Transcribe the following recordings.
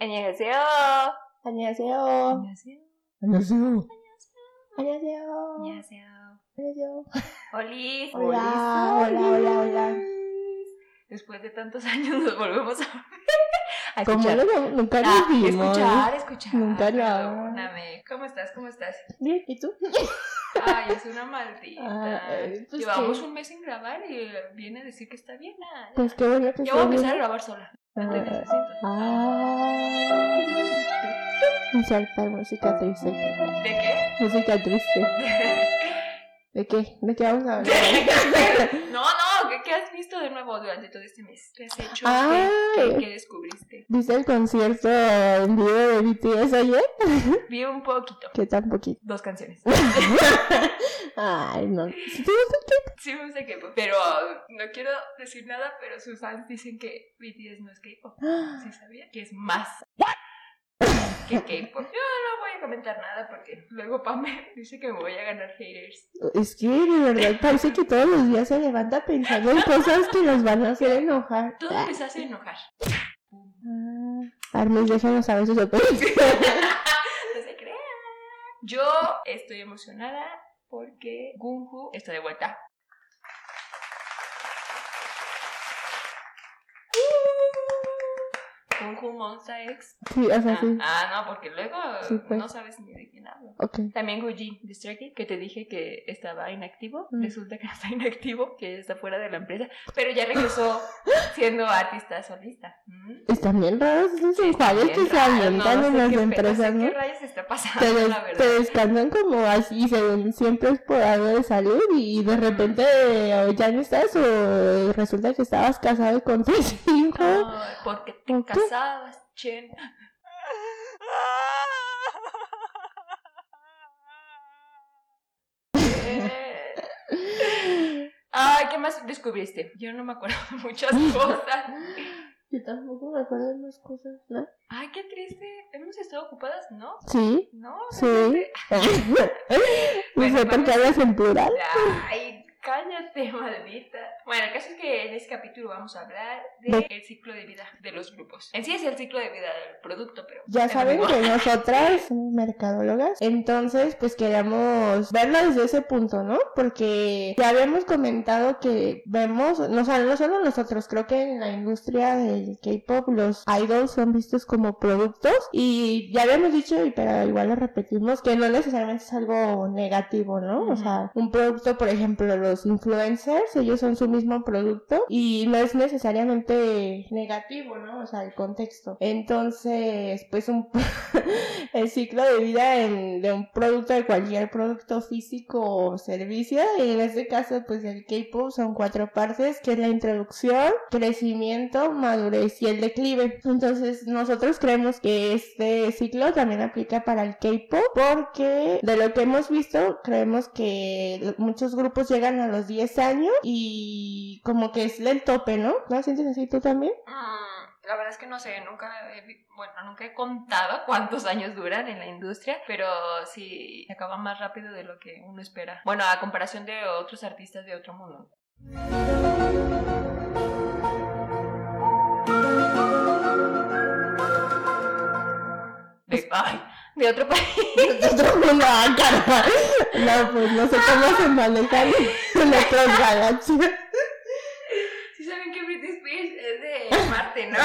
안녕하세요. 안녕하세요. 안녕하세요. 안녕하세요. 안녕하세요. 안녕하세요. 안녕하세요. Olis. Hola, Olis, hola, hola, hola. Olis. Después de tantos años nos volvemos a a Como escuchar. no, nunca Ah, nos vimos. escuchar, escuchar. Nunca no. Perdóname. ¿Cómo estás? ¿Cómo estás? Bien, ¿Y tú? Ay, es una maldita. Ay, pues Llevamos qué. un mes sin grabar y eh, viene a decir que está bien. Ah, Pues qué bueno que ya voy a estés empezar a bien. grabar sola. No te Ah, necesito. Ah. Insertar música triste. ¿De qué? Música triste. ¿De qué? ¿De qué vamos a hablar? no, no, ¿qué, qué has visto de nuevo durante todo este mes? ¿Qué has hecho? ¿Qué, qué- qué descubriste? ¿Viste el concierto en vivo de BTS ayer? Vi un poquito. Que tan poquito. Dos canciones. Ay, no. ¿Sí te gusta el Sí, me gusta K-pop, pero no quiero decir nada, pero sus fans dicen que BTS no es K-pop. ¿Sí sabía? Que es más que K-pop. Yo no voy a comentar nada porque luego Pam me dice que me voy a ganar haters. Es que de verdad parece que todos los días se levanta pensando en cosas que nos van a hacer enojar. Todo Ah, a hacer enojar. Armis, déjanos saber sus opiniones. No se crean. Yo estoy emocionada porque Gunhu está de vuelta. Gunhu Monsta X. Sí, o sea, Ah, sí. ah, no, porque luego Sí, pues. no sabes ni de quién hablo. Ok. También Guji de Stray Kids, que te dije que estaba inactivo. Mm. Resulta que no está inactivo, que está fuera de la empresa. Pero ya regresó siendo artista solista. Mm. Están bien raros esos bien que se avientan no en sé las empresas, no ¿no? qué rayos está pasando, Te, des- la te descansan como así, según siempre es por algo de salud y de repente o ya no estás o resulta que estabas casado con tres hijos. Ay, porque te ¿Por Eh. Ay, ¿qué más descubriste? Yo no me acuerdo de muchas cosas. Yo tampoco me acuerdo de más cosas, ¿no? Ay, qué triste. Hemos estado ocupadas, ¿no? Sí, No, sí. no sé por qué hablas en plural. Ay, cállate, maldita. Bueno, el caso es que en este capítulo vamos a hablar del De- ciclo de vida de los grupos. En sí es el ciclo de vida del producto, pero... Ya saben que nosotras somos mercadólogas, entonces pues queríamos verlo desde ese punto, ¿no? Porque ya habíamos comentado que vemos, no, o sea, no solo nosotros, creo que en la industria del K-pop los idols son vistos como productos y ya habíamos dicho, y pero igual lo repetimos, que no necesariamente es algo negativo, ¿no? O sea, un producto, por ejemplo, los influencers, ellos son su mismo producto y no es necesariamente negativo, ¿no? O sea, el contexto. Entonces, pues un el ciclo de vida en- de un producto, de cualquier producto físico o servicio, y en este caso, pues el K-pop son cuatro partes, que es la introducción, crecimiento, madurez y el declive. Entonces, nosotros creemos que este ciclo también aplica para el K-pop, porque de lo que hemos visto, creemos que muchos grupos llegan a los 10 años y como que es el tope, ¿no? ¿No sientes así tú también? Mm, La verdad es que no sé, nunca he, bueno, nunca he contado cuántos años duran en la industria, pero sí se acaba más rápido de lo que uno espera. Bueno, a comparación de otros artistas de otro mundo. De, ay, de otro país. Otro mundo, ah, caramba. No, pues no sé cómo se manejan en otras galaxias. Sí saben que Britney Spears es de Marte, ¿no?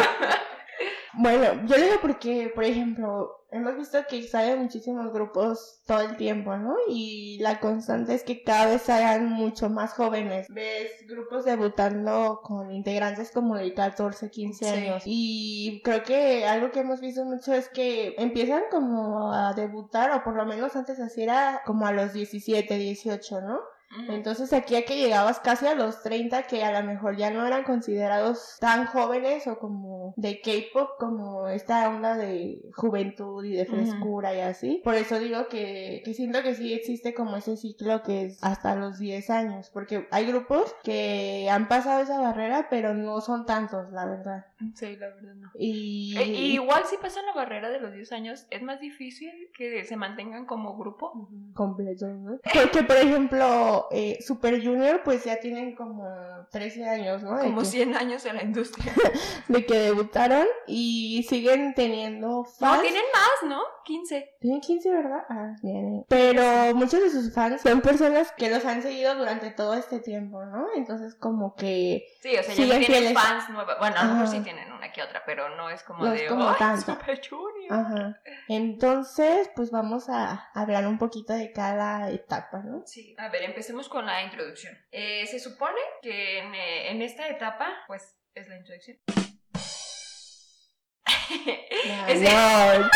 Bueno, yo digo porque, por ejemplo, hemos visto que salen muchísimos grupos todo el tiempo, ¿no? Y la constante es que cada vez salgan mucho más jóvenes. Ves grupos debutando con integrantes como de 14, 15 Sí. años. Y creo que algo que hemos visto mucho es que empiezan como a debutar, o por lo menos antes así era como a los 17, 18, ¿no? Entonces aquí a que llegabas casi a los 30 que a lo mejor ya no eran considerados tan jóvenes o como de K-pop como esta onda de juventud y de frescura y así. Por eso digo que, que siento que sí existe como ese ciclo que es hasta los 10 años porque hay grupos que han pasado esa barrera pero no son tantos la verdad. Sí, la verdad no. Y, Eh, y igual si pasan la barrera de los 10 años, es más difícil que se mantengan como grupo. completo, ¿no? Porque, por ejemplo, eh, Super Junior, pues ya tienen como 13 años, ¿no? De Como que, 100 años en la industria. de que debutaron y siguen teniendo No, fans. tienen más, ¿no? 15. Tienen 15, ¿verdad? Ah, bien. Pero muchos de sus fans son personas que los han seguido durante todo este tiempo, ¿no? Entonces, como que Sí, o sea, ya no tienen fieles. fans nuevas. Bueno, a lo mejor sí tienen una que otra, pero no es como No de. es como "Ay, tanto". Super Junior. Ajá. Entonces, pues vamos a hablar un poquito de cada etapa, ¿no? Sí, a ver, empecemos con la introducción. Eh, se supone que en, eh, en esta etapa, pues, es la introducción. No.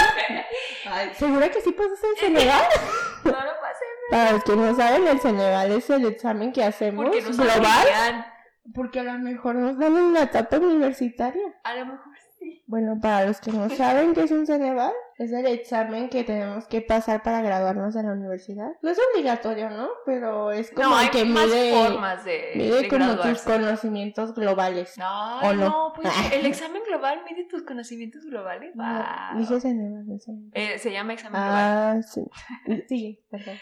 Ay, ¿Segura que sí pasas el Ceneval? no lo pasé Para los que no saben, el Ceneval es el examen que hacemos no global. Porque a lo mejor nos dan en la etapa universitaria. A lo mejor sí. Bueno, para los que no saben qué es un Ceneval, es el examen que tenemos que pasar para graduarnos de la universidad. No es obligatorio, ¿no? Pero es como No, hay que más mide, formas de, mide de como tus conocimientos globales. Ay, ¿O no? no, pues el examen global mide tus conocimientos globales. No, dije Ceneval. Eh, se llama examen global. Ah, sí. Sí.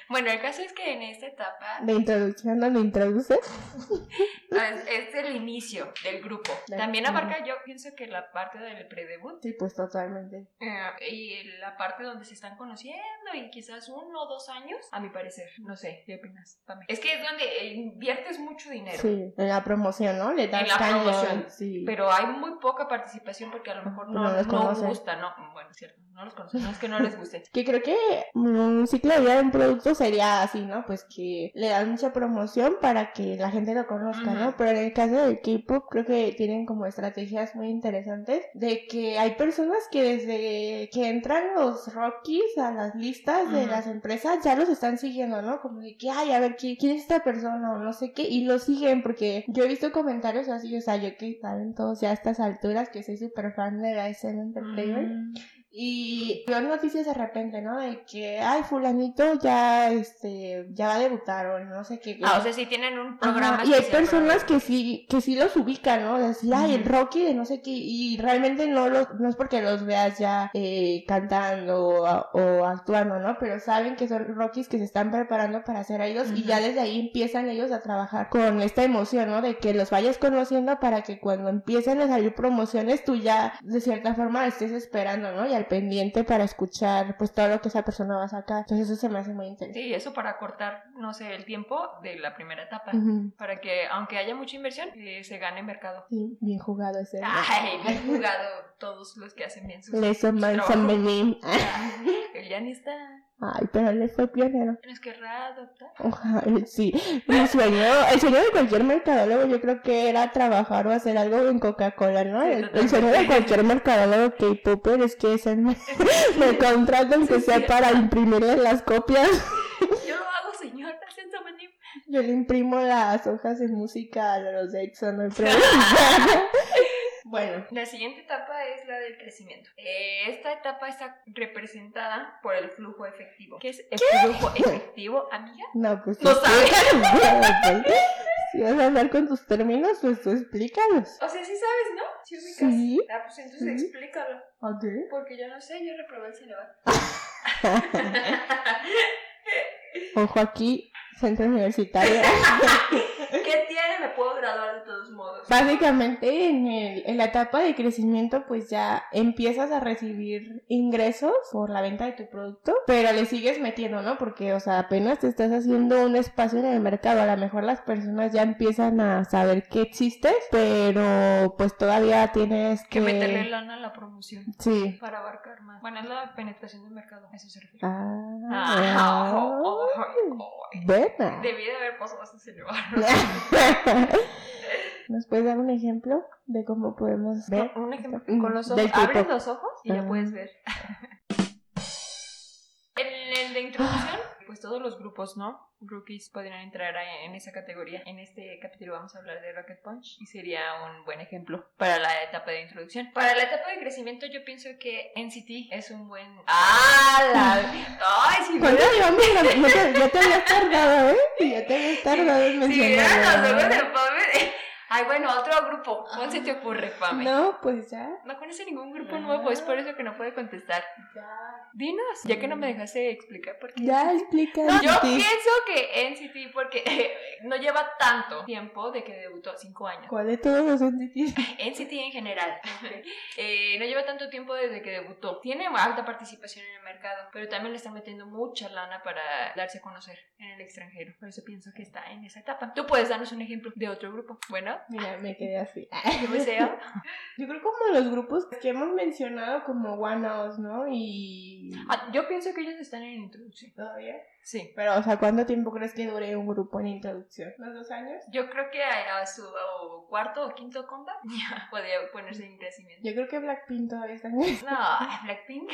Bueno, el caso es que en esta etapa De introducción donde introduce. es, es el inicio del grupo. También abarca, yo pienso que la parte del predebut Sí, pues totalmente. eh, y la parte donde se están conociendo y quizás uno o dos años, a mi parecer. No sé, ¿qué opinas? Pame? Es que es donde inviertes mucho dinero. Sí, en la promoción, ¿no? Le das En la cañón, promoción. Sí. Pero hay muy poca participación porque a lo mejor no, No no gusta, ¿no? Bueno, es cierto, no los conocen, no es que no les guste. Que creo que un ciclo de vida de un producto sería así, ¿no? Pues que le dan mucha promoción para que la gente lo conozca, ¿no? Ujú. Pero en el caso del K-pop creo que tienen como estrategias muy interesantes de que hay personas que desde que entran los Rockies a las listas de las empresas ya los están siguiendo, ¿no? Como de que, ay, a ver, ¿quién, quién es esta persona? O no sé qué, y lo siguen porque yo he visto comentarios así, o sea, yo que saben todos ya a estas alturas que soy súper fan de la escena entertainment. Mm. Y veo noticias de repente, ¿no? De que, ay, fulanito ya, este, ya va a debutar o no sé qué. Ah, o sea, sí tienen un Ajá, programa y hay personas que sí, que sí los ubican, ¿no? Decir, ay, el. Rocky de no sé qué, y realmente no los, no es porque los veas ya eh, cantando o, o actuando, ¿no? Pero saben que son Rockies que se están preparando para ser idols y Ujú. ya desde ahí empiezan ellos a trabajar con esta emoción, ¿no? De que los vayas conociendo para que cuando empiecen a salir promociones tú ya de cierta forma estés esperando, ¿no? Y al pendiente para escuchar pues todo lo que esa persona va a sacar. Entonces eso se me hace muy interesante. Sí, eso para cortar, no sé, el tiempo de la primera etapa. Para que, aunque haya mucha inversión, eh, se gane mercado. Sí, bien jugado ese. Ay, bien jugado todos los que hacen bien sus Les trabajo. son venim. Él ya ni está. Ay, pero él fue pionero. Nos querrá adoptar. Ojalá, sí. Mi sueño, el sueño de cualquier mercadólogo yo creo que era trabajar o hacer algo en Coca-Cola, ¿no? Sí, el, sueño de cualquier mercadólogo K-Popper es que se me, me contraten que sea para imprimirle las copias. Yo lo hago, señor. Yo le imprimo las hojas de música a los de Exxon, no hay problema. Bueno, La siguiente etapa es la del crecimiento. Eh, esta etapa está representada por el flujo efectivo. ¿Qué es el flujo efectivo, amiga? no, pues No sabes. pues. Si vas a hablar con tus términos, pues tú explícalos. O sea, sí sabes, ¿no? Sí ubicas. Sí. Ah, pues entonces Sí. explícalo. Ok. Porque yo no sé, yo reprobé el Ceneval. Ojo aquí, centro universitario. ¿Qué tiene? Me puedo graduar de todos modos. Básicamente en, el- en la etapa de crecimiento pues ya empiezas a recibir ingresos por la venta de tu producto, pero le sigues metiendo, ¿no? Porque, o sea, apenas te estás haciendo un espacio en el mercado, a lo mejor las personas ya empiezan a saber que existes, pero pues todavía tienes que... Que meterle lana a la promoción Sí. para abarcar más. Bueno, es la penetración del mercado, eso se refiere. Ah, Ah, oh, oh, oh, oh. buena. Debí de haber pasado ese Ceneval. ¿Nos puedes dar un ejemplo de cómo podemos ver? Un ejemplo, Mm, con los ojos. Abres los ojos y ya Ah. puedes ver. En el de introducción, pues todos los grupos, ¿no? Rookies podrían entrar en esa categoría. En este capítulo vamos a hablar de Rocket Punch y sería un buen ejemplo para la etapa de introducción. Para la etapa de crecimiento yo pienso que NCT es un buen... ¡Ah! La... ¡Ay! Si ¿Cuánto vieran, llevamos? No te- ya te habías tardado, ¿eh? Ya te habías tardado en mencionarlo. pobre... Ay, bueno, otro grupo. ¿Cuál se te ocurre, Pame? No, pues ya. No conoce ningún grupo nuevo, es por eso que no puede contestar. Ya. Dinos, ya que no me dejaste explicar por qué. Ya explica. No, yo pienso que NCT, porque no lleva tanto tiempo de que debutó, cinco años. ¿Cuál de todos los NCT? NCT en general. Eh, no lleva tanto tiempo desde que debutó. Tiene alta participación en el mercado, pero también le están metiendo mucha lana para darse a conocer en el extranjero. Por eso pienso que está en esa etapa. Tú puedes darnos un ejemplo de otro grupo. Bueno, Mira, me quedé así. me sea. Yo creo como los grupos que hemos mencionado como One Us, ¿no? Y... Ah, yo pienso que ellos están en introducción. ¿Todavía? Sí. Pero, o sea, ¿cuánto tiempo crees que dure un grupo en introducción? ¿Los dos años? Yo creo que a, a su o cuarto o quinto comeback ya podría ponerse en crecimiento. Yo creo que Blackpink todavía está en... No, Blackpink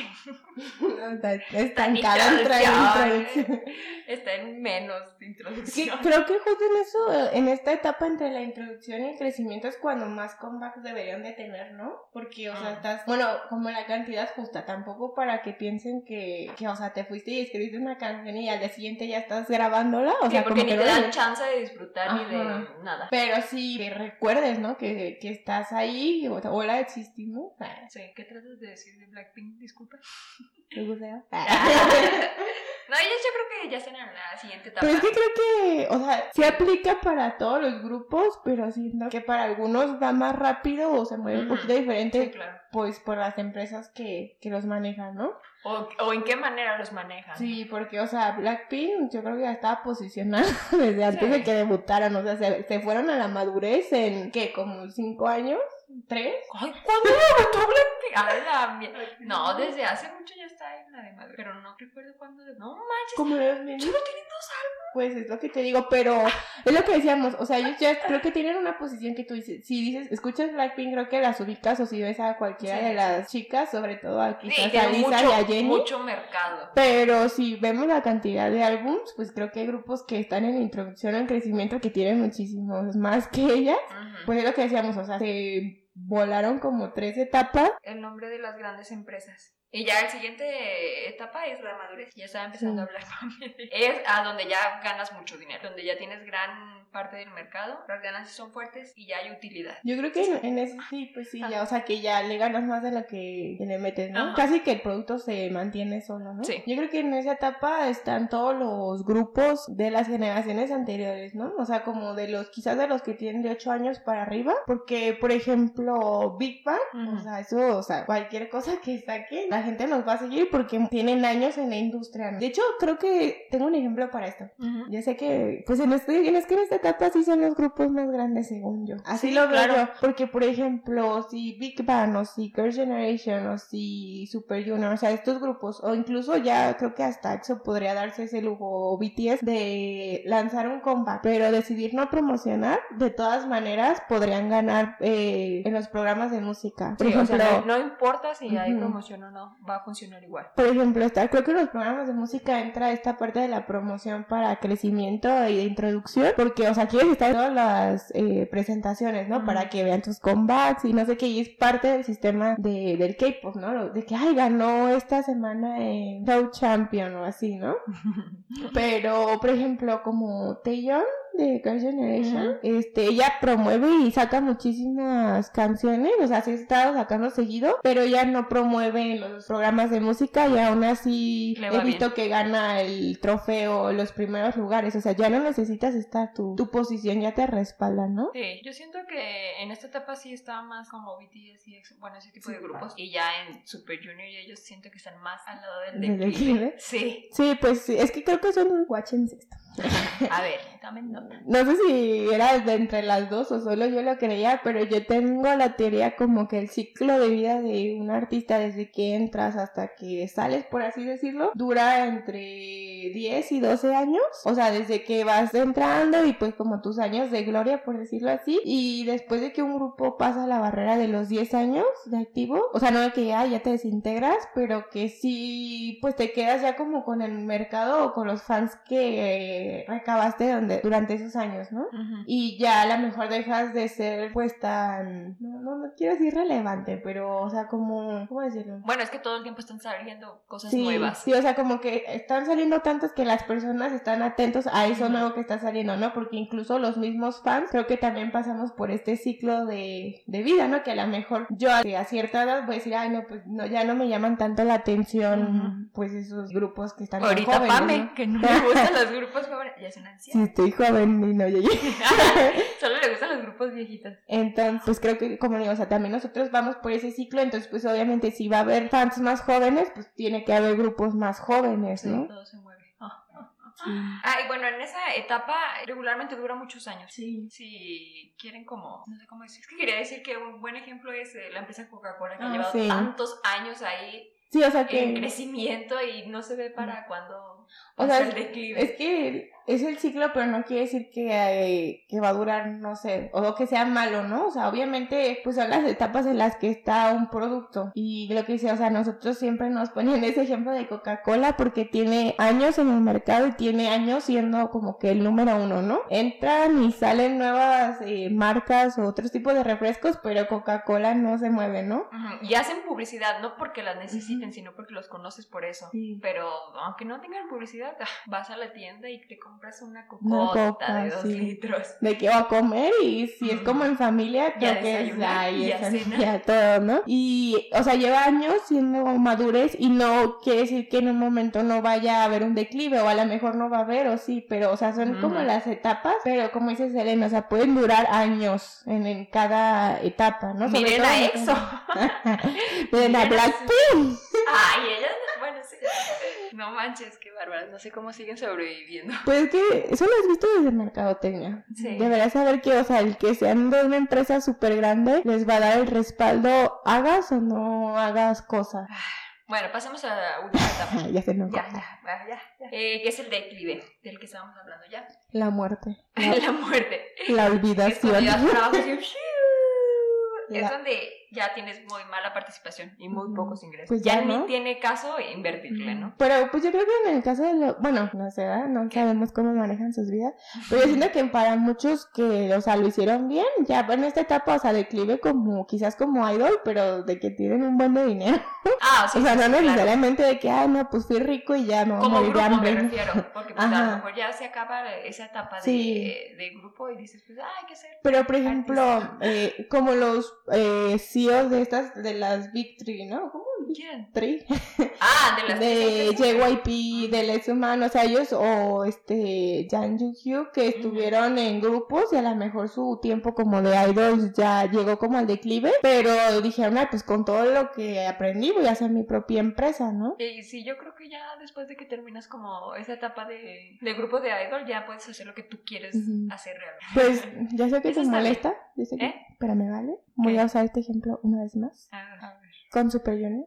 está estancada en introducción. introducción. está en menos de Sí, introducción. creo que justo en eso, en esta etapa entre la introducción y el crecimiento es cuando más comebacks deberían de tener, ¿no? Porque, o sea, Ah. estás, bueno, como la cantidad justa, tampoco para que piensen que, que, o sea, te fuiste y escribiste una canción y al día siguiente ya estás grabándola, o Sí, sea, porque como ni que te dan chance de disfrutar ni de nada. Pero sí, que recuerdes, ¿no? Que, que estás ahí, o hola, existimos. Ah, Sí, ¿qué tratas de decir de Blackpink? Disculpa. ¿te gusta? no, ellos yo creo que ya están en la siguiente etapa. Pero es que creo que, o sea, sí aplica para todos los grupos, pero siento que para algunos va más rápido o se mueve un poquito diferente, Sí, claro. pues por las empresas que, que los manejan, ¿no? O, o en qué manera los manejan. Sí, porque, o sea, Blackpink yo creo que ya estaba posicionada desde antes Sí. de que debutaran, o sea, se, se fueron a la madurez en, ¿qué? Como cinco años, tres. Ay, ¿cuándo debutó Blackpink? No, desde hace mucho ya está en la de madre. Pero no recuerdo cuándo. de- No manches. Como los Solo niños. tienen dos años. Pues es lo que te digo, pero es lo que decíamos, o sea, ellos ya creo que tienen una posición que tú dices, si dices, escuchas Blackpink, creo que las ubicas o si ves a cualquiera Sí, de sí. las chicas, sobre todo a Sí, quizás a tienen Lisa mucho, y a Jenny. mucho mercado. Pero si vemos la cantidad de álbums, pues creo que hay grupos que están en introducción o en crecimiento que tienen muchísimos más que ellas. Pues es lo que decíamos, o sea, se volaron como tres etapas. el nombre de las grandes empresas. Y ya el siguiente etapa es la madurez. Ya estaba empezando Sí. a hablar con Es a donde ya ganas mucho dinero, donde ya tienes gran parte del mercado, las ganancias son fuertes y ya hay utilidad. Yo creo que en, en ese sí, pues sí, ya, o sea, que ya le ganas más de lo que, le metes, ¿no? Ajá. Casi que el producto se mantiene solo, ¿no? Sí. Yo creo que en esa etapa están todos los grupos de las generaciones anteriores, ¿no? O sea, como de los, quizás de los que tienen de 8 años para arriba, porque, por ejemplo, Big Bang, Ujú. o sea, eso, o sea, cualquier cosa que saquen, la gente los va a seguir porque tienen años en la industria. ¿no? De hecho, creo que tengo un ejemplo para esto. Yo sé que, pues en este, en, es que en esta etapa sí son los grupos más grandes, según yo. Así Sí, lo veo claro. yo. Porque, por ejemplo, si Big Bang, o si Girls' Generation, o si Super Junior, o sea, estos grupos, o incluso ya creo que hasta EXO podría darse ese lujo, o BTS, de lanzar un comeback, pero decidir no promocionar, de todas maneras podrían ganar eh, en los programas de música. Por Sí, o ejemplo, sea, no, no importa si hay promoción o no, va a funcionar igual. por ejemplo, está, creo que en los programas de música entra esta parte de la promoción para crecimiento y de introducción, porque, o sea, quieres estar en todas las eh, presentaciones, ¿no? Para que vean tus comebacks y no sé qué, y es parte del sistema de, del K-pop, ¿no? De que, ay, ganó esta semana en Show Champion o así, ¿no? Pero, por ejemplo, como Taeyeon de Girls' Generation, este, ella promueve y saca muchísimas canciones, o sea, sí ha estado sacando seguido, pero ella no promueve los programas de música y aún así he visto que gana el trofeo, los primeros lugares, o sea, ya no necesitas estar tu, tu posición, ya te respalda, ¿no? Sí, yo siento que en esta etapa sí está más como BTS y bueno, ese tipo Sí. de grupos. Y ya en Super Junior y ellos siento que están más al lado del ¿Del declive. Sí. Sí, pues sí, es que creo que son watchens esto. A ver, también no. No sé si era de entre las dos o solo yo lo creía, pero yo tengo la teoría como que el ciclo de vida de un artista desde que entras hasta que sales, por así decirlo, dura entre 10 y 12 años. O sea, desde que vas entrando y pues como tus años de gloria, por decirlo así. Y después de que un grupo pasa la barrera de los 10 años de activo, o sea, no de que ya, ya te desintegras, pero que sí, pues te quedas ya como con el mercado o con los fans que recabaste donde, durante esos años, ¿no? Ujú. Y ya a lo mejor dejas de ser pues tan, no, no, no quiero decir relevante, pero o sea como, ¿cómo decirlo? Bueno, es que todo el tiempo están saliendo cosas Sí, nuevas. sí, o sea, como que están saliendo tantas que las personas están atentos a eso nuevo que está saliendo, ¿no? Porque incluso los mismos fans creo que también pasamos por este ciclo de, de vida, ¿no? Que a lo mejor yo a, cierta edad voy a decir, ay, no, pues no, ya no me llaman tanto la atención, pues esos grupos que están Ahorita jóvenes, Pame, ¿no? que no le gustan los grupos jóvenes, ya es una Sí, anciana. estoy joven y no llegué. Solo le gustan los grupos viejitos. Entonces, pues creo que, como digo, o sea, también nosotros vamos por ese ciclo, entonces, pues obviamente si va a haber fans más jóvenes, pues tiene que haber grupos más jóvenes, ¿no? Todo se mueve. Ah, ah, y bueno, en esa etapa regularmente dura muchos años. Sí. Si quieren como, no sé cómo decir, es que quería decir que un buen ejemplo es eh, la empresa Coca-Cola que ha Ah, llevado sí. tantos años ahí Sí, o sea en crecimiento y no se ve para cuando O sea, el declive. Es que es el ciclo, pero no quiere decir que, eh, que va a durar, no sé, o que sea malo, ¿no? O sea, obviamente, pues son las etapas en las que está un producto. Y lo que dice, o sea, nosotros siempre nos ponen ese ejemplo de Coca-Cola porque tiene años en el mercado y tiene años siendo como que el número uno, ¿no? Entran y salen nuevas eh, marcas o otros tipos de refrescos, pero Coca-Cola no se mueve, ¿no? Y hacen publicidad, no porque las necesiten, sino porque los conoces por eso. Sí. Pero aunque no tengan publicidad, vas a la tienda y te compras una cocota de dos sí. litros. de que va a comer y si es como en familia, creo que es ahí, y a esa- cenar. y a todo, ¿no? Y, o sea, lleva años siendo madurez y no quiere decir que en un momento no vaya a haber un declive o a lo mejor no va a haber o sí, pero, o sea, son como las etapas, pero como dice Selena, o sea, pueden durar años en, en cada etapa, ¿no? Sobre Miren todo a EXO. Miren a Blackpink. Ay, ellas. No manches, qué bárbaras. No sé cómo siguen sobreviviendo. Pues que eso lo has visto desde mercadotecnia. Sí. Deberás saber que, o sea, el que sean de una empresa súper grande les va a dar el respaldo, hagas o no hagas cosas. Bueno, pasemos a la última etapa. ya se nos Ya, ya, ya, ya. Eh, que es el declive, del que estábamos hablando ya. La muerte, la, La muerte. la Es olvidación. ya Es La- donde ya tienes muy mala participación y muy pocos ingresos. Pues ya ya, ¿no? ni tiene caso invertirle, ¿no? Pero pues yo creo que en el caso de lo, bueno, no sé, ¿verdad? no sabemos cómo manejan sus vidas, pero yo siento que para muchos que, o sea, lo hicieron bien, ya en esta etapa, o sea, declive como, quizás como idol, pero de que tienen un buen de dinero. Ah, sí, o sea, sí, no sí, claro. necesariamente de que, ah, no, pues fui rico y ya a Como morir grupo me hambre. ¿no? refiero, porque pues, a lo mejor ya se acaba esa etapa de, Sí. de grupo y dices, pues, ah, hay que hacer. Pero, por ejemplo, eh, como los eh, CEOs de estas, de las Big Three, ¿no? ¿Quién? Three. Ah, de las de JYP, de Les Humanos, o sea, ellos, o este, Jang Hyo que estuvieron en grupos y a lo mejor su tiempo como de idols ya llegó como al declive, pero dijeron, ah, pues con todo lo que aprendí voy a hacer mi propia empresa, ¿no? Y sí, yo creo que ya después de que terminas como esa etapa de, de grupo de idol, ya puedes hacer lo que tú quieres Ujú. hacer realmente. Pues, ya sé que te molesta, yo sé que, ¿Eh? pero me vale. Voy ¿Qué? a usar este ejemplo una vez más, Ah. Con Super Junior.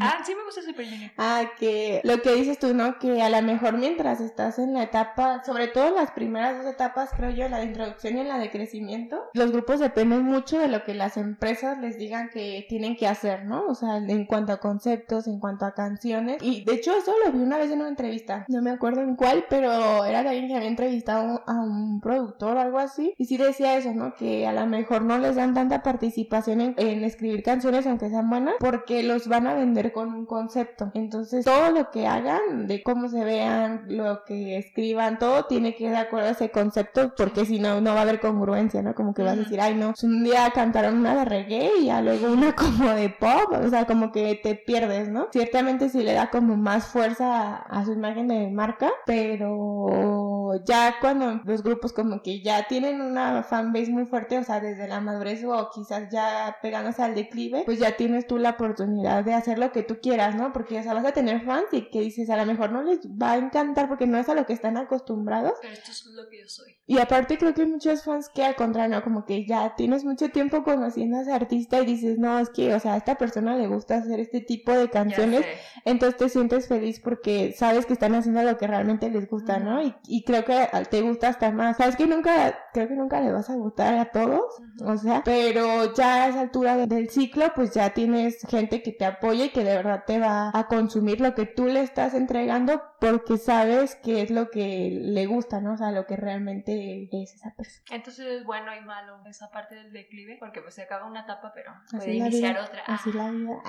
Ah, sí me gusta Super Junior. Ah, que lo que dices tú, ¿no? Que a lo mejor mientras estás en la etapa, sobre todo en las primeras dos etapas, creo yo, la de introducción y en la de crecimiento, los grupos dependen mucho de lo que las empresas les digan que tienen que hacer, ¿no? O sea, en cuanto a conceptos, en cuanto a canciones. Y de hecho eso lo vi una vez en una entrevista, no me acuerdo en cuál, pero era de alguien que había entrevistado a un productor o algo así. Y sí decía eso, ¿no? Que a lo mejor no les dan tanta participación en, en escribir canciones aunque sean buenas, porque los van a vender con un concepto. Entonces, todo lo que hagan, de cómo se vean, lo que escriban, todo tiene que ir de acuerdo a ese concepto, porque si no, no va a haber congruencia, ¿no? Como que vas a decir, ay, no, un día cantaron una de reggae y ya luego una como de pop, o sea, como que te pierdes, ¿no? Ciertamente sí le da como más fuerza a, a su imagen de marca, pero ya cuando los grupos como que ya tienen una fanbase muy fuerte, o sea, desde la madurez o quizás ya pegándose al declive, pues ya tienes tú la oportunidad de hacer lo que tú quieras, ¿no? Porque o sea, vas a tener fans y que dices, a lo mejor no les va a encantar porque no es a lo que están acostumbrados. Pero esto es lo que yo soy. Y aparte creo que hay muchos fans que al contrario, ¿no? como que ya tienes mucho tiempo conociendo a ese artista y dices, no, es que, o sea, a esta persona le gusta hacer este tipo de canciones entonces te sientes feliz porque sabes que están haciendo lo que realmente les gusta, ¿no? Y, y creo que te gusta hasta más. Sabes que nunca, creo que nunca le vas a gustar a todos, o sea, pero ya a esa altura de- del ciclo, pues ya tienes gente que te apoya y que de verdad te va a consumir lo que tú le estás entregando porque sabes que es lo que le gusta, ¿no? O sea, lo que realmente es esa persona. Entonces es bueno y malo esa parte del declive, porque pues se acaba una etapa, pero puede iniciar otra. Así la vida.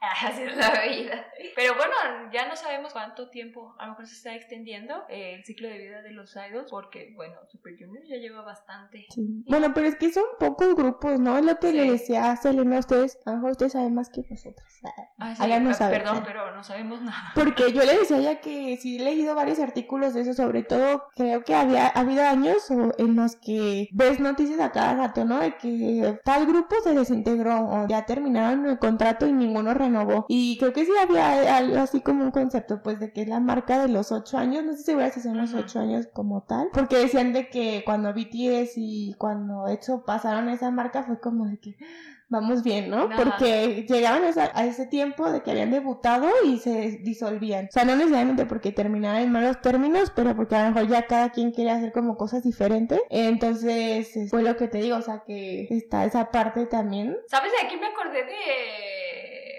Así es la vida. Pero bueno, ya no sabemos cuánto tiempo, a lo mejor se está extendiendo eh, el ciclo de vida de los idols, porque bueno, Super Junior ya lleva bastante. Sí. Bueno, pero es que son pocos grupos, ¿no? Es lo que le decía a Selena a ustedes, a lo mejor ustedes saben más que nosotros. Ah, sí, no ah, perdón, pero no sabemos nada. Porque yo le decía ya que sí he leído varios artículos de eso, sobre todo creo que había habido años en los que ves noticias a cada rato, ¿no? De que tal grupo se desintegró o ya terminaron el contrato y ninguno renovó. Y creo que sí había algo así como un concepto, pues, de que es la marca de los ocho años, no sé si voy a son los ocho años como tal, porque decían de que cuando BTS y cuando hecho pasaron esa marca fue como de que vamos bien, ¿no? Porque llegaban a, ese tiempo de que habían debutado y se disolvían. O sea, no necesariamente porque terminaban en malos términos, pero porque a lo mejor ya cada quien quiere hacer como cosas diferentes. Entonces, fue lo que te digo, o sea, que está esa parte también. ¿Sabes? Aquí me acordé de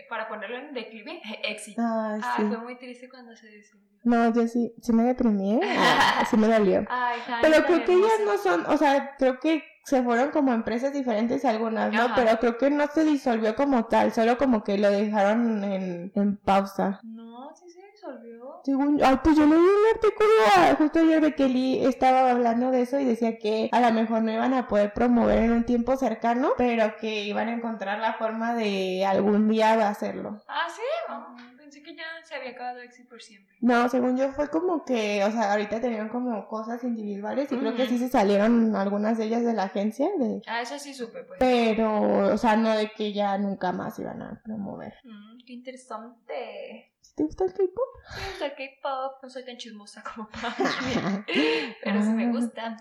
para ponerlo en declive, éxito. Ay, sí. fue muy triste cuando se disolvió. No, yo sí, sí me deprimí, ¿eh? ah, sí me dolió. Ay, Pero creo que ellas no son, o sea, creo que se fueron como empresas diferentes algunas, ¿no? Pero creo que no se disolvió como tal, solo como que lo dejaron en, en pausa. No, sí se disolvió. Según, ay, pues yo leí un artículo ah, justo ayer de Kelly estaba hablando de eso y decía que a lo mejor no iban a poder promover en un tiempo cercano, pero que iban a encontrar la forma de algún día hacerlo. Ah, sí pensé que ya se había acabado Exit por siempre. No, según yo fue como que, o sea, ahorita tenían como cosas individuales y creo que sí se salieron algunas de ellas de la agencia. De... Ah, eso sí supe, pues. Pero, o sea, no de que ya nunca más iban a promover. Mm, qué interesante. ¿Te gusta el K-pop? Sí, me gusta el K-pop. No soy tan chismosa como para Pero sí me ah, gusta.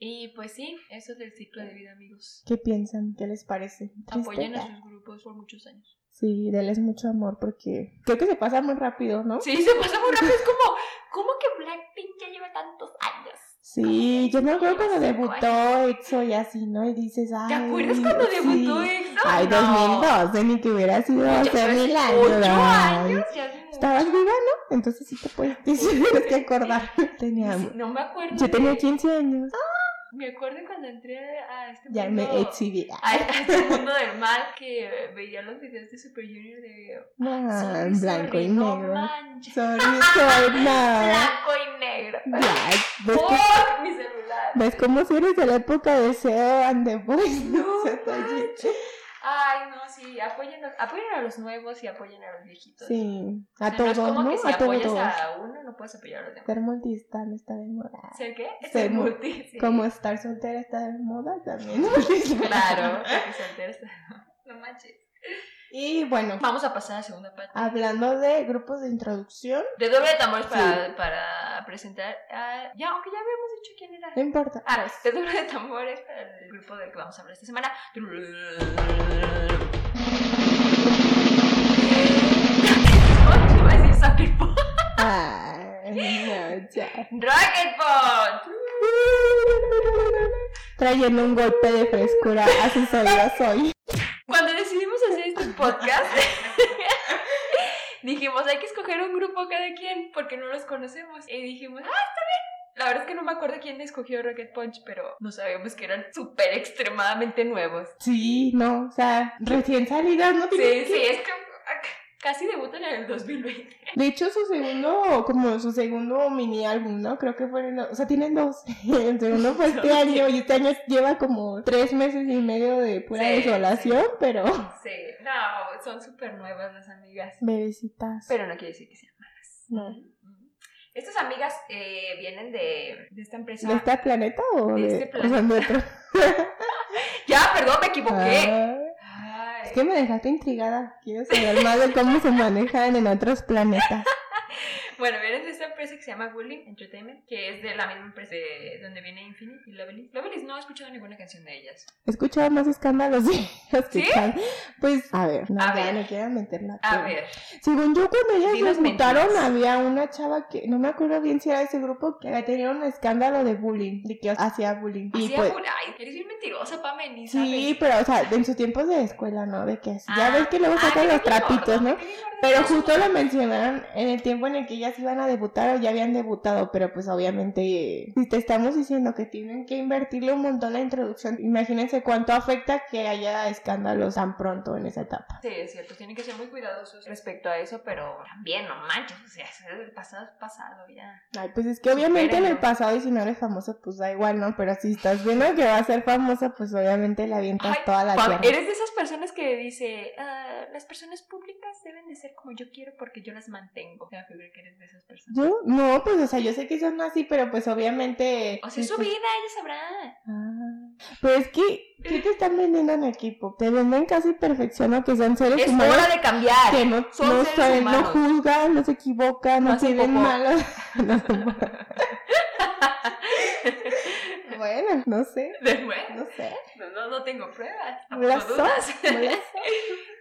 Y pues sí, eso es del ciclo de vida, amigos. ¿Qué piensan? ¿Qué les parece? Apoyen a sus grupos por muchos años. Sí, déles mucho amor porque creo que se pasa muy rápido, ¿no? Sí, se pasa muy rápido. Es como, ¿cómo que Blackpink ya lleva tantos años? Sí, yo me acuerdo cuando debutó EXO y así, ¿no? Y dices, ay. ¿Te acuerdas cuando debutó EXO? Ay, no. 2012, ni que hubiera sido hace mil años. años ya Estabas viva, ¿no? Entonces sí te puedes tienes que acordar. Tenía, no me acuerdo. Yo tenía 15 años. ¡Ah! Me acuerdo cuando entré a este ya mundo. me exhibí. A, este mundo del mal que veía los videos de Super Junior de. Ah, en blanco y negro. No sorry, sorry, Blanco y negro. Ya, ¿ves que, mi celular. ¿Ves cómo si eres de la época de SEO and the Boys? No, Ay, no, sí, apoyen, apoyen a los nuevos y apoyen a los viejitos. Sí, a todos, no, es como que si apoyas a uno, no puedes apoyar a los demás. Ser multista está de moda. ¿Ser qué? Ser, multi, Como estar soltera está de moda también. claro, porque soltera está de moda. No manches. Y bueno, vamos a pasar a la segunda parte. Hablando de grupos de introducción. De doble de tambores para, para presentar. a... ya, aunque ya habíamos dicho quién era. No importa. Ah, de doble de tambores para el grupo del que vamos a hablar esta semana. Va a decir Soccer Punch. no, ya. Rocket. Trayendo un golpe de frescura a sus oídos hoy. Cuando decidimos hacer este podcast, dijimos, hay que escoger un grupo cada quien porque no los conocemos. Y dijimos, ah, está bien. La verdad es que no me acuerdo quién escogió Rocket Punch, pero no sabíamos que eran súper extremadamente nuevos. Sí, no, o sea, recién salidos, ¿no? Sí, sí, es que casi debutan en el 2020. De hecho, su segundo, como su segundo mini álbum, ¿no? Creo que fueron, o sea, tienen dos. el segundo fue este año y este año lleva como tres meses y medio de pura desolación, pero... Sí, no, son súper nuevas las amigas. Bebecitas. Pero no quiere decir que sean malas. No. Estas amigas eh, vienen de, de, esta empresa. ¿De este planeta o de, de este planeta? O otro? ya, perdón, me equivoqué. Ah. Que me dejaste intrigada. Quiero saber más de cómo se manejan en otros planetas. bueno, vienes de esta empresa que se llama Bullying Entertainment, que es de la misma empresa de donde viene Infinite y Lovelis. Lovelis no he escuchado ninguna canción de ellas. He escuchado más escándalos de los que ¿Sí? Pues, a ver, no, A ya ver. no quiero meterla. A pero- ver, Según yo, cuando ellas Dinos debutaron, mentiras. había una chava que, no me acuerdo bien si era de ese grupo, que tenía un escándalo de bullying, de que hacía bullying. Y hacía pues, bull- Ay, eres bien mentirosa, Pame, ni sí, pero, o sea, en sus tiempos de escuela, ¿no? De que así- ya Ah, ves que luego ah, sacan los trapitos, gordo, ¿no? Pero justo lo mencionaron en el tiempo en el que ellas iban a debutar o ya habían debutado, pero pues obviamente si te estamos diciendo que tienen que invertirle un montón la introducción, imagínense cuánto afecta que haya escándalos tan pronto en esa etapa. Sí, es cierto, tienen que ser muy cuidadosos respecto a eso, pero también, no manches, o sea, el pasado es pasado ya. Ay, pues es que obviamente en el pasado y si no eres famoso pues da igual, ¿no? Pero si estás viendo que va a ser famosa pues obviamente le avientas Ay, toda la tierra. eres de esas personas que dice, "Ah, las personas públicas deben de ser como yo quiero porque yo las mantengo. Que eres de esas personas. ¿Yo? No, pues o sea, yo sé que son así, pero pues obviamente... O sea, es su pues, vida, ella sabrá. Ah, pero es que, ¿qué te están vendiendo en equipo? Te venden casi perfección que son seres Es humanos hora de cambiar. que no, Son no, seres saben, no juzgan, no se equivocan, no, No tienen malos. no bueno, no sé, De nuevo. no sé. No, no, no tengo pruebas. No dudas. no son.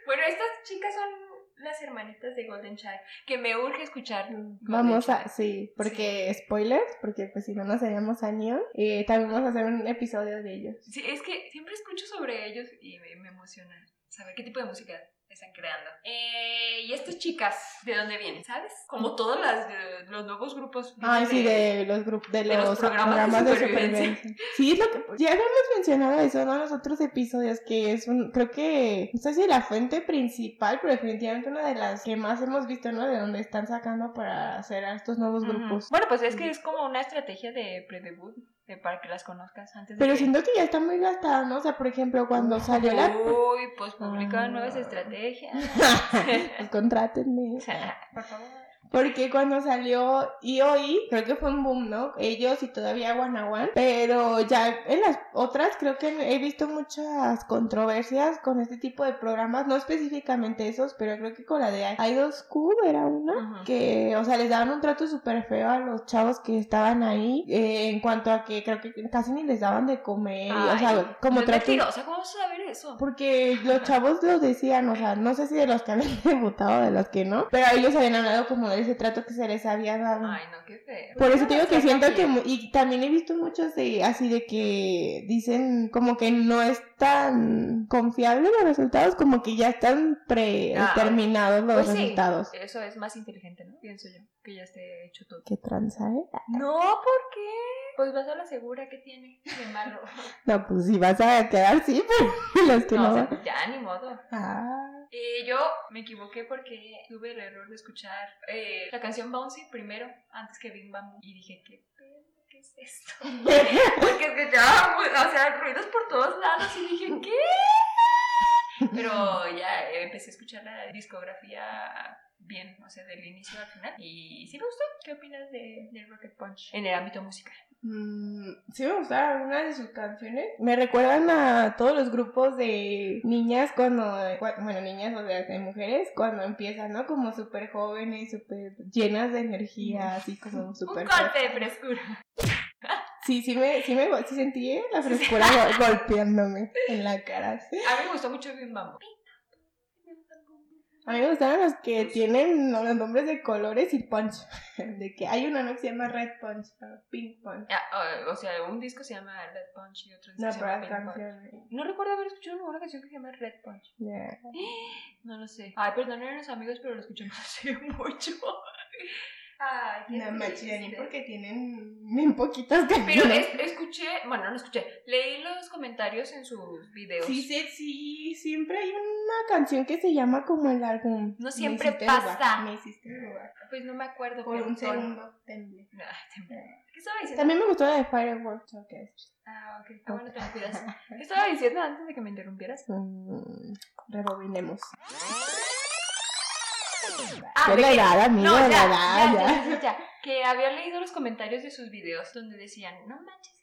bueno, estas chicas son las hermanitas de Golden Child. Que me urge escuchar. Golden Vamos a, Child. sí, porque spoilers, porque pues si no nos haríamos años, eh, también vamos a hacer un episodio de ellos. Sí, es que siempre escucho sobre ellos y me, me emociona saber qué tipo de música están creando. Eh, y estas chicas, ¿de dónde vienen? ¿Sabes? Como todos las, de- los nuevos grupos. Ay, sí, de los grupos, de, de los, los programas de supervivencia. Sí, es lo que ya habíamos mencionado eso ¿no? en los otros episodios, que es un, creo que, no sé si la fuente principal, pero definitivamente una de las que más hemos visto, ¿no? De donde están sacando para hacer a estos nuevos grupos. Bueno, pues es que es como una estrategia de pre-debut, de- para que las conozcas antes de Pero que... siento que ya está muy gastada, ¿no? O sea, por ejemplo, cuando salió la... Uy, pues publican Ah. nuevas estrategias. pues contrátenme. Por favor. Porque cuando salió EOI, creo que fue un boom, ¿no? Ellos y todavía One. Pero ya en las otras creo que he visto muchas controversias con este tipo de programas. No específicamente esos, pero creo que con la de Idol School era una. Que, o sea, les daban un trato súper feo a los chavos que estaban ahí. eh, en cuanto a que creo que casi ni les daban de comer. y, o sea, como no trato... mentirosa, ¿cómo vas a saber eso? Porque los chavos lo decían, o sea, no sé si de los que habían debutado o de los que no, pero ellos habían hablado como de ese trato que se les había dado. Ay, no, qué feo. Por eso te digo que siento que, y también he visto muchos de, así de que dicen como que no es tan confiable los resultados, como que ya están predeterminados los Pues sí, resultados. Eso es más inteligente, ¿no? Pienso yo, que ya esté hecho todo. ¿Qué tranza, eh? No, ¿por qué? Pues vas a la segura que tiene de malo. No, pues si vas a quedar, sí, pero los que no, no, o sea, van- ya ni modo. Ah, Eh, yo me equivoqué porque tuve el error de escuchar eh, la canción Bouncy primero, antes que Bing Bang. Y dije, ¿qué? ¿Qué es esto? porque escuchaba, o sea, ruidos por todos lados y dije, ¿qué? Pero ya eh, empecé a escuchar la discografía bien, o sea, del inicio al final. Y sí me gustó. ¿Qué opinas de, de Rocket Punch en el ámbito musical? Mm, sí me gustaron algunas de sus canciones. Me recuerdan a todos los grupos de niñas cuando, cua- bueno, niñas o sea, de mujeres, cuando empiezan, ¿no? Como súper jóvenes, súper llenas de energía, así como súper... Un corte de frescura. Sí, sí me, sí me, sí sentí la frescura go- golpeándome en la cara. A mí me gustó mucho Bing Bang. A mí me gustaron los que tienen los nombres de colores y punch. De que hay uno ¿no? que se llama Red Punch, o Pink Punch. Ah, o, o sea, un disco se llama Red Punch y otro disco No, se llama Pink Punch. No recuerdo haber escuchado ninguna canción que se llama Red Punch. Yeah. No lo sé. Ay, perdón, eran los amigos, pero lo escuchamos hace mucho. Ay, qué No manches, porque tienen bien poquitas Pero canciones. es- escuché, bueno, no escuché, leí los comentarios en sus videos. Sí, sí, sí, siempre hay una canción que se llama como el álbum. No siempre pasa. me hiciste dudar. Pues no me acuerdo. Por un segundo temblé. Ay, temblé. ¿Qué estaba diciendo? También me gustó la de Fireworks Orchestra. Ah, ok. Ah, bueno, te me cuidas. ¿Qué estaba diciendo antes de que me interrumpieras? Mm, rebobinemos. Ah, de la que- edad, amigo, No, la ya, edad, ya, ya. ya, ya, ya. Que había leído los comentarios de sus videos donde decían, no manches,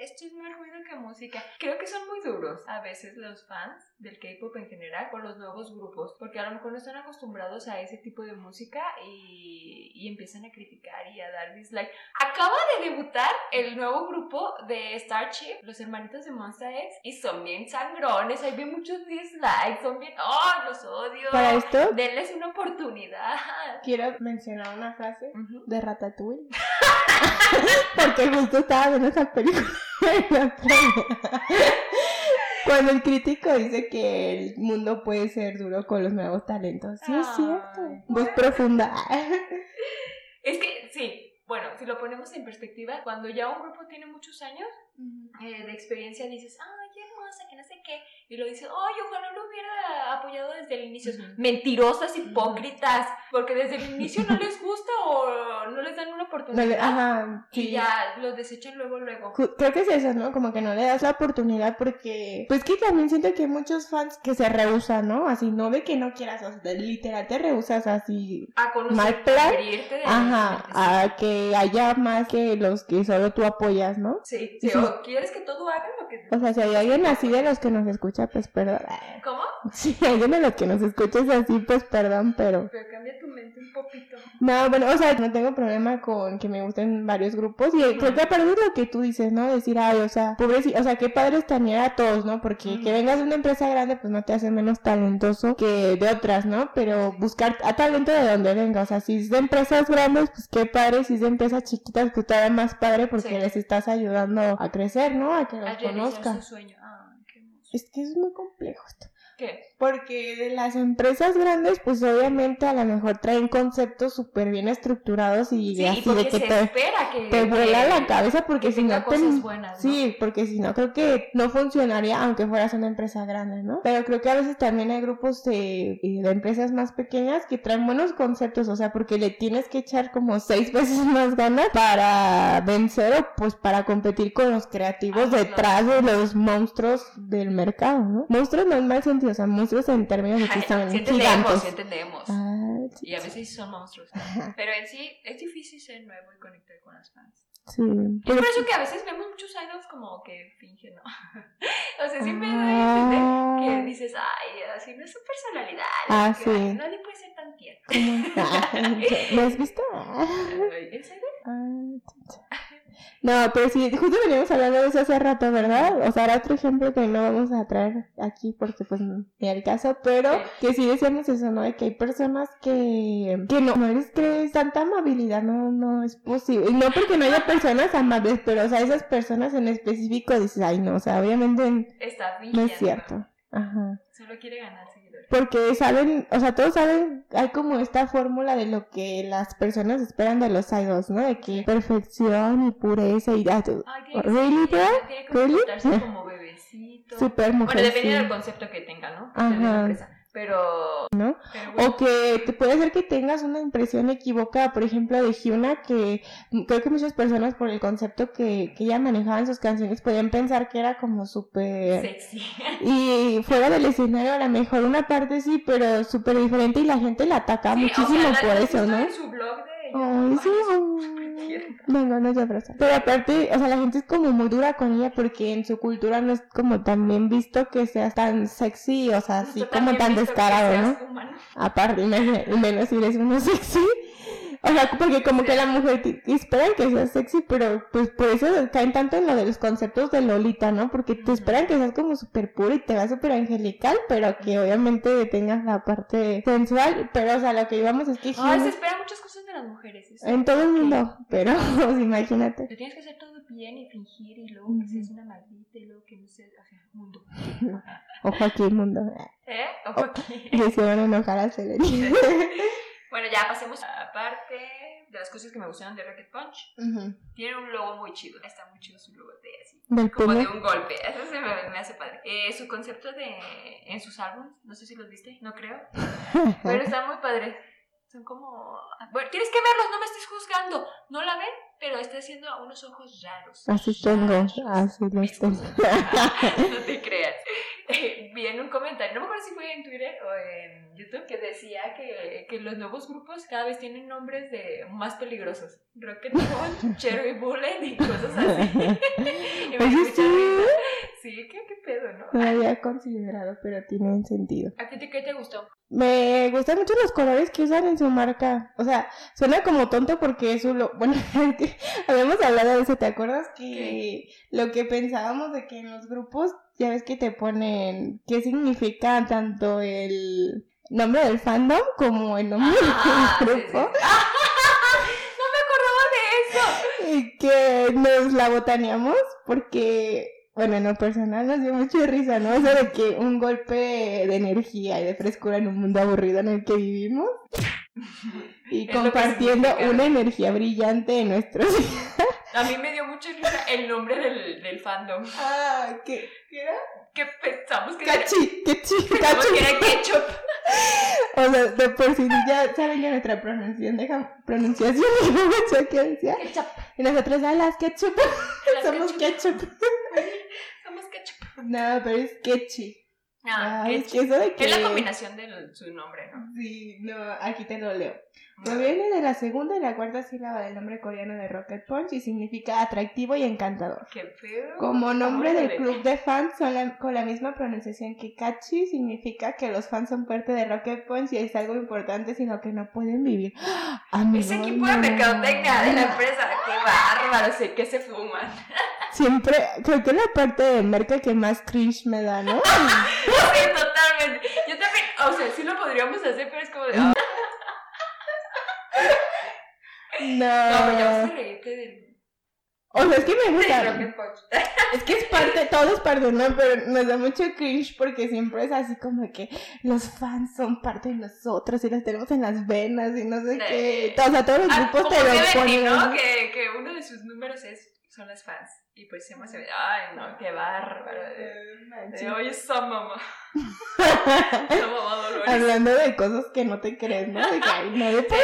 ¿esto es? Más ruido que música. Creo que son muy duros a veces los fans del K-pop en general con los nuevos grupos, porque a lo mejor no están acostumbrados a ese tipo de música y, y empiezan a criticar y a dar dislike. Acaba de debutar el nuevo grupo de Starship, los hermanitos de Monsta X, y son bien sangrones, hay bien muchos dislikes, son bien, ¡oh, los odio! Para esto, Denles una oportunidad. quiero mencionar una frase de Ratatouille. Porque justo estaba viendo esa película. Cuando el crítico dice que el mundo puede ser duro con los nuevos talentos. Sí, es cierto. Voz profunda. Es que, sí, bueno, si lo ponemos en perspectiva, cuando ya un grupo tiene muchos años eh, de experiencia, dices, ay, qué hermosa, que no sé qué, y lo dices, ay, ojalá lo hubiera apoyado desde el inicio. Mentirosas, hipócritas, porque desde el inicio no les gusta o no les dan una No oportunidad. le- Ajá, Y sí. ya lo desechan luego, luego. Creo que es eso, ¿no? Como que no le das la oportunidad porque, pues que también siento que hay muchos fans que se rehusan, ¿no? Así, no de que no quieras, o sea, literal te rehusas así, A conocer, Mal plan. de ajá, a que haya más que los que solo tú apoyas, ¿no? Sí, sí, Sí. o quieres que todo haga lo que... O sea, si hay alguien así de los que nos escucha, pues perdón. ¿Cómo? Si alguien de los que nos escucha es así, pues perdón, pero... Pero cambia tu un poquito. No, bueno, o sea, no tengo problema con que me gusten varios grupos y creo que aparte de lo que tú dices, ¿no? Decir, ay, o sea, pobrecito, o sea, qué padre es también a todos, ¿no? Porque que vengas de una empresa grande, pues no te hace menos talentoso que de otras, ¿no? Pero buscar a talento de donde venga, o sea, si es de empresas grandes, pues qué padre, si es de empresas chiquitas, pues todavía más padre porque Sí. les estás ayudando a crecer, ¿no? A que los conozcan. su sueño. Ay, qué hermoso. Es que es muy complejo esto. ¿Qué? Porque de las empresas grandes, pues obviamente a lo mejor traen conceptos súper bien estructurados y Sí, y así de que se te, espera que... te vuela la cabeza porque que si no te... cosas buenas, ¿no? Sí, porque si no creo que no funcionaría aunque fueras una empresa grande, ¿no? Pero creo que a veces también hay grupos de, de empresas más pequeñas que traen buenos conceptos, o sea, porque le tienes que echar como seis veces más ganas para vencer o pues para competir con los creativos Ah, detrás de los monstruos del mercado, ¿no? Monstruos no en mal sentido, o sea, monstruos en términos de que son sí entendemos, sí entendemos. Ah. Y a veces son monstruos. Ajá, Pero en sí es difícil ser nuevo y conectar con las fans. sí. Es por eso que a veces vemos muchos idols como que fingen, ¿no? o sea, siempre doy Ah. que dices, ay, así no es su personalidad. Ah, sí. nadie puede ser tan tierno. ¿Cómo? Ah, ¿Lo has visto? Ay, ¿En serio? Ah, chucha. No, pero sí, justo veníamos hablando de eso hace rato, ¿verdad? O sea, era otro ejemplo que no vamos a traer aquí porque pues ni al caso, pero que sí decíamos eso, ¿no? De que hay personas que, que no, no les crees tanta amabilidad, no, no es posible. Y no porque no haya personas amables, pero o sea, esas personas en específico dices, ay no, o sea, obviamente Está no es cierto. Ajá. Solo quiere ganar seguidores. Porque saben, o sea, todos saben, hay como esta fórmula de lo que las personas esperan de los idols, ¿no? De que perfección y pureza y Ay, tiene que ¿Really? Tiene que ¿Really? como bebecito. super mujer. Bueno, depende sí, del concepto que tenga, ¿no? Ajá. De la empresa. Pero, ¿no? pero bueno, O que te puede ser que tengas una impresión equivocada, por ejemplo, de Hyuna, que creo que muchas personas por el concepto que, que ella manejaba en sus canciones podían pensar que era como súper... sexy. Y fuera del escenario a lo mejor una parte sí, pero súper diferente y la gente la ataca Sí, o muchísimo sea, la- por eso, ¿no? En su blog de Ay, sí. Venga, no abrazo. Pero aparte, o sea, la gente es como muy dura con ella porque en su cultura no es como tan bien visto que seas tan sexy, o sea, así como tan descarado, ¿no? humano. Aparte, menos si eres uno sexy. O sea, porque como que la mujer esperan que seas sexy, pero pues por eso caen tanto en lo de los conceptos de Lolita, ¿no? Porque te esperan que seas como súper pura y te veas súper angelical, pero que obviamente tengas la parte sensual. Pero, o sea, lo que íbamos es que Hyuna- se esperan muchas cosas de las mujeres. eso. en todo el mundo, pero pues, imagínate. Te tienes que hacer todo bien y fingir y luego que seas una maldita y luego que no seas, o sea, mundo. Ojo aquí, mundo. ¿Eh? Ojo aquí. Y se van a enojar a Selene. Bueno, ya pasemos a la parte de las cosas que me gustaron de Rocket Punch. Tiene un logo muy chido. Está muy chido su logo de así. Del Como de un golpe. Eso se me, me hace padre. Eh, su concepto de. En sus álbumes. No sé si los viste. No creo. Pero están muy padres. Son como. Bueno, tienes que verlos, no me estés juzgando. ¿No la ven? Pero está haciendo unos ojos raros. Así tengo, así los tengo. no te creas. vi en un comentario, no me acuerdo si fue en Twitter o en YouTube, que decía que, que los nuevos grupos cada vez tienen nombres de más peligrosos. Rocket Ball, Cherry Bullet y cosas así. y me risa. Sí, ¿qué, qué pedo, ¿no? No había considerado, pero tiene un sentido. ¿A ti qué te gustó? Me gustan mucho los colores que usan en su marca. O sea, suena como tonto porque eso lo... Bueno, es habíamos hablado de eso, ¿te acuerdas? Que lo que pensábamos de que en los grupos, ya ves que te ponen qué significa tanto el nombre del fandom como el nombre Ah, sí, del sí. grupo. no me acordaba de eso. Y que nos la botaneamos porque, bueno, en lo personal nos dio mucha risa, ¿no? Eso de que un golpe de energía y de frescura en un mundo aburrido en el que vivimos. Y que compartiendo una energía brillante en nuestros A mí me dio mucha risa el nombre del, del fandom. Ah, ¿qué, qué era? Que pensamos que era, Cachi, cachi, pensamos cachi. que era ketchup. O sea, de por sí ya saben ya nuestra pronunciación, deja pronunciación, deja que decía. Ketchup. Y nosotros, a las ketchup, Las somos ketchup. ketchup. Somos ketchup. No, pero es ketchi. Ah, Ay, es que eso de que... Es la combinación de su nombre, ¿no? Sí, no, aquí te lo leo. Proviene de la segunda y la cuarta sílaba del nombre coreano de Rocket Punch y significa atractivo y encantador. Qué pedo. Como nombre del club de fans son la- con la misma pronunciación que Kachi, significa que los fans son parte de Rocket Punch y es algo importante, sino que no pueden vivir. Amigos, Ese equipo de no. mercadotecnia de la empresa, qué bárbaro, sé que se fuman. Siempre, creo que es la parte de merca que más cringe me da, ¿no? Sí, totalmente. Yo también, o sea, sí lo podríamos hacer, pero es como de. ah, No. Ya vas a reírte del. O sea, es que me gusta. Es que es parte, todo es parte, ¿no? Pero nos da mucho cringe porque siempre es así como que los fans son parte de nosotros y los tenemos en las venas y no sé Sí. qué. O sea, todos los Ah, grupos te lo ponen. ¿no? Que, que uno de sus números es, son las fans. Y pues se llama Seventeen. Ay, no, qué bárbaro. De, de, Oye, esa mamá. Esa mamá Dolores. Hablando de cosas que no te crees, ¿no? De que, ay, nadie puede-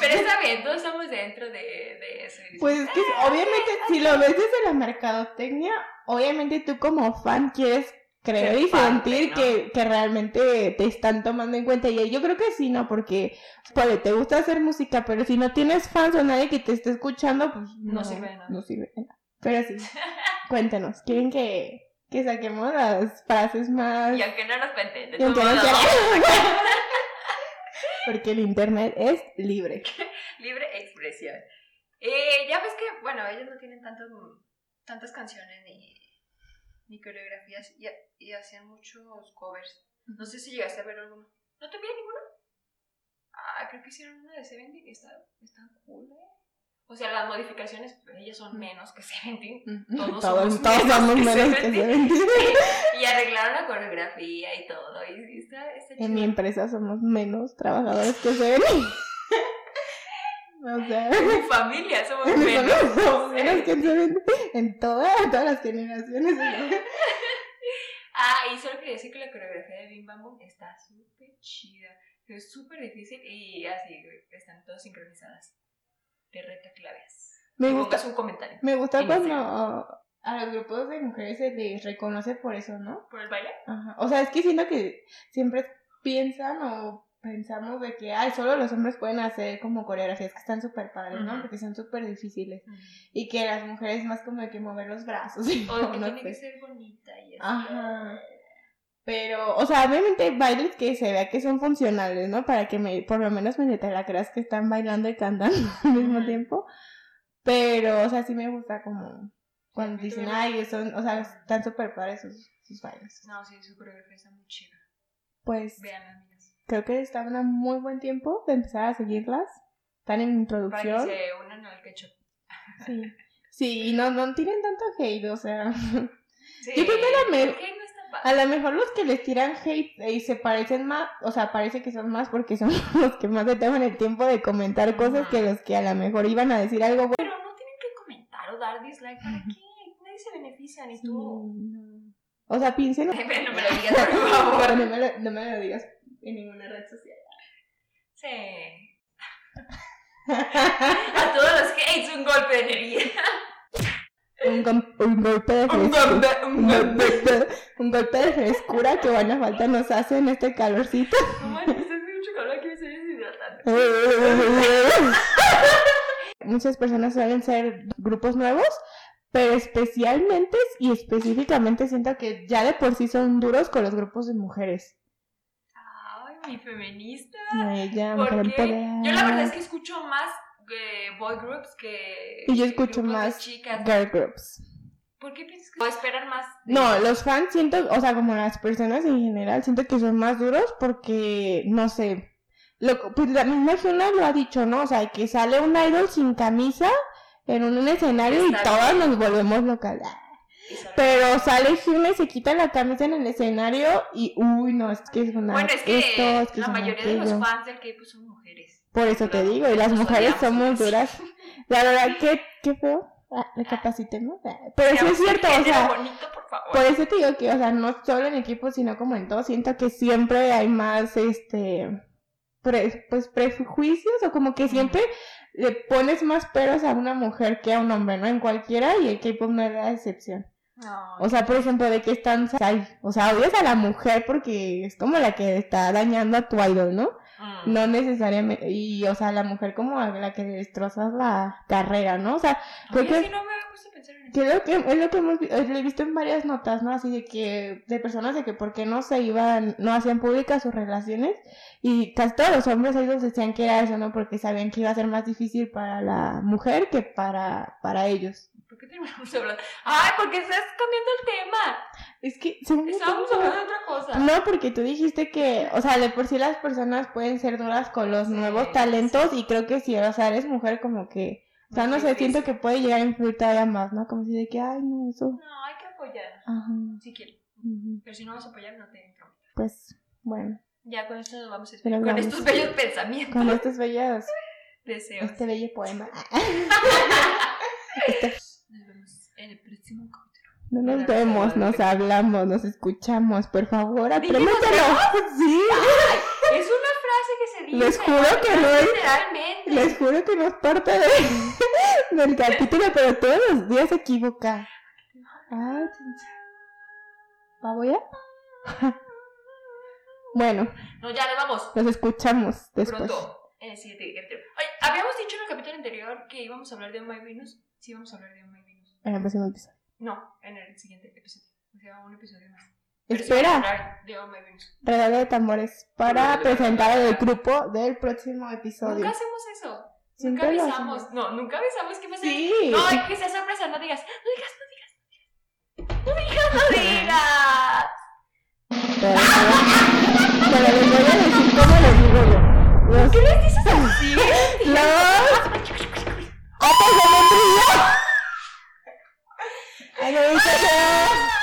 Pero está bien, todos estamos dentro de, de eso. Dices, Pues es que obviamente si lo ves desde la mercadotecnia, obviamente tú como fan quieres creer Ser y parte, sentir ¿no? que, que realmente te están tomando en cuenta. Y yo creo que sí, ¿no? Porque pues, te gusta hacer música, pero si no tienes fans o nadie que te esté escuchando, pues no, No sirve de nada. No sirve de nada. Pero sí, cuéntenos, ¿quieren que, que saquemos las frases más... Y aunque no nos cuenten, de Y aunque no. Porque el internet es libre. libre expresión. Eh, ya ves que, bueno, ellos no tienen tantos, tantas canciones ni, ni coreografías y, y hacían muchos covers. No sé si llegaste a ver alguno. ¿No te vi ninguno? Ah, creo que hicieron una de Seventeen que está, está cool, ¿eh? O sea, las modificaciones, pues, ellas son menos que Seventeen. Todos Todos, somos todos menos menos que Seventeen. Y arreglaron la coreografía y todo. Y está, está En mi empresa somos menos trabajadores que Seventeen. O sea, En mi familia somos en menos. somos menos que Seventeen. En todas, todas las generaciones. Ah, y solo quería decir que la coreografía de Bim Bam Boom está súper chida. Es súper difícil y así están todas sincronizadas. Te la veas. Me gusta, un comentario. me gusta en cuando a los grupos de mujeres se les reconoce por eso, ¿no? ¿Por el baile? Ajá. O sea, es que siento que siempre piensan o pensamos de que, ay, solo los hombres pueden hacer como coreografías que están súper padres, ¿no? Porque son súper difíciles. Y que las mujeres más como de que mover los brazos. O que no tiene sé. que ser bonita y así. Ajá. Pero, o sea, obviamente bailes que se vea que son funcionales, ¿no? Para que me, por lo menos me te la creas que están bailando y cantando al mismo tiempo. Pero, o sea, sí me gusta como cuando dicen, ay, son, o sea, están súper padres sus, sus bailes. No, sí, su coreografía está muy chida. Pues Vean, amigas. Creo que están a muy buen tiempo de empezar a seguirlas. Están en Para que introducción. se unan al ketchup. Sí. Sí, y no, no tienen tanto hate, o sea. Sí, Yo creo que la me- ¿por qué no A lo mejor los que les tiran hate y se parecen más, o sea, parece que son más porque son los que más se toman el tiempo de comentar cosas que los que a lo mejor iban a decir algo bueno. Pero no tienen que comentar o dar dislike. ¿Para qué? Nadie se beneficia, ni tú. no. O sea, piensen. no me lo digas, por favor. no, me lo, no me lo digas en ninguna red social. Sí. A todos los que es un golpe de energía. Un, golpe de Un frescura. golpe, un golpe. golpe, un golpe de frescura que buena falta nos hace en este calorcito. No manches, hace mucho calor aquí me estoy deshidratando. Muchas personas suelen ser grupos nuevos, pero especialmente y específicamente siento que ya de por sí son duros con los grupos de mujeres. Mi feminista. Ella, ¿Por mujer qué? empoderada. Yo la verdad es que escucho más eh, boy groups que Y yo escucho más chicas. girl groups. ¿Por qué piensas que o esperan más? de- No, los fans siento, o sea, como las personas en general, siento que son más duros porque, no sé, lo, pues la misma Hyuna lo ha dicho, ¿no? O sea, que sale un idol sin camisa en un escenario y Está todas bien. nos volvemos locas. Pero sale y se quita la camisa en el escenario y, uy, no, es que es una... Bueno, es que esto, es que la mayoría de los fans del K-pop son mujeres. Por eso te digo, y las mujeres odiamos, somos sí. duras. La verdad, qué, qué feo. Ah, recapacitemos. Ah, Pero sí es cierto, o sea... bonito, por favor. Por eso te digo que, o sea, no solo en equipo, sino como en todo, siento que siempre hay más, este, pre- pues prejuicios o como que siempre le pones más peros a una mujer que a un hombre, ¿no? En cualquiera y el K-pop no es la excepción. O sea, por ejemplo, de que están, o sea, odias a la mujer porque es como la que está dañando a tu idol, ¿no? mm. No necesariamente, y, o sea, la mujer como a la que destrozas la carrera, ¿no? O sea, creo que... sí, no me había puesto a pensar en eso. Que es lo que, es lo que hemos lo he visto en varias notas, ¿no? Así de que, de personas de que por qué no se iban, no hacían públicas sus relaciones y casi todos los hombres ellos decían que era eso, ¿no? Porque sabían que iba a ser más difícil para la mujer que para, para ellos. ¿Por qué terminamos hablando? Ay, porque estás cambiando el tema. Es que, según Estábamos hablando de otra cosa. No, porque tú dijiste que, o sea, de por sí las personas pueden ser duras con los Sí, nuevos sí. talentos y creo que si, o sea, eres mujer como que, o sea, no sé, siento que puede llegar a influir todavía más, ¿no? Como si de que, ay, no, eso, No, hay que apoyar. ajá, Si quieres. ujú. Pero si no vas a apoyar, no te entrometas. pues, bueno. Ya con esto nos vamos a despedir. Con vamos. estos bellos pensamientos. con estos bellos, Deseos. este bello poema. Vemos en el próximo capítulo. No nos vemos, nos hablamos, nos escuchamos, por favor, ¿Dijimos aprémetelo. Sí, Es una frase que se dice. Les juro que no es- Literalmente. les juro que no es parte de, del capítulo, pero todos los días se equivoca. Ay, chincha. ¿Pavo ya? Bueno, No, ya nos vamos. nos escuchamos después. Pronto. En el siguiente capítulo. Oye, habíamos dicho en el capítulo anterior que íbamos a hablar de My Venus. Sí, íbamos a hablar de My Venus. En el próximo episodio. No, en el siguiente episodio. O sea, un episodio más. Espera. Regalo de tambores para presentar el grupo del próximo episodio. Nunca hacemos eso. Nunca avisamos. No, nunca avisamos que pasa. Sí. No, hay que sea sorpresa, no digas. No digas, no digas. No digas, no digas. Pero, pero les voy a decir cómo les digo yo. ¿Qué les dices así? Los... ¡Atas de membrillo! 还没下线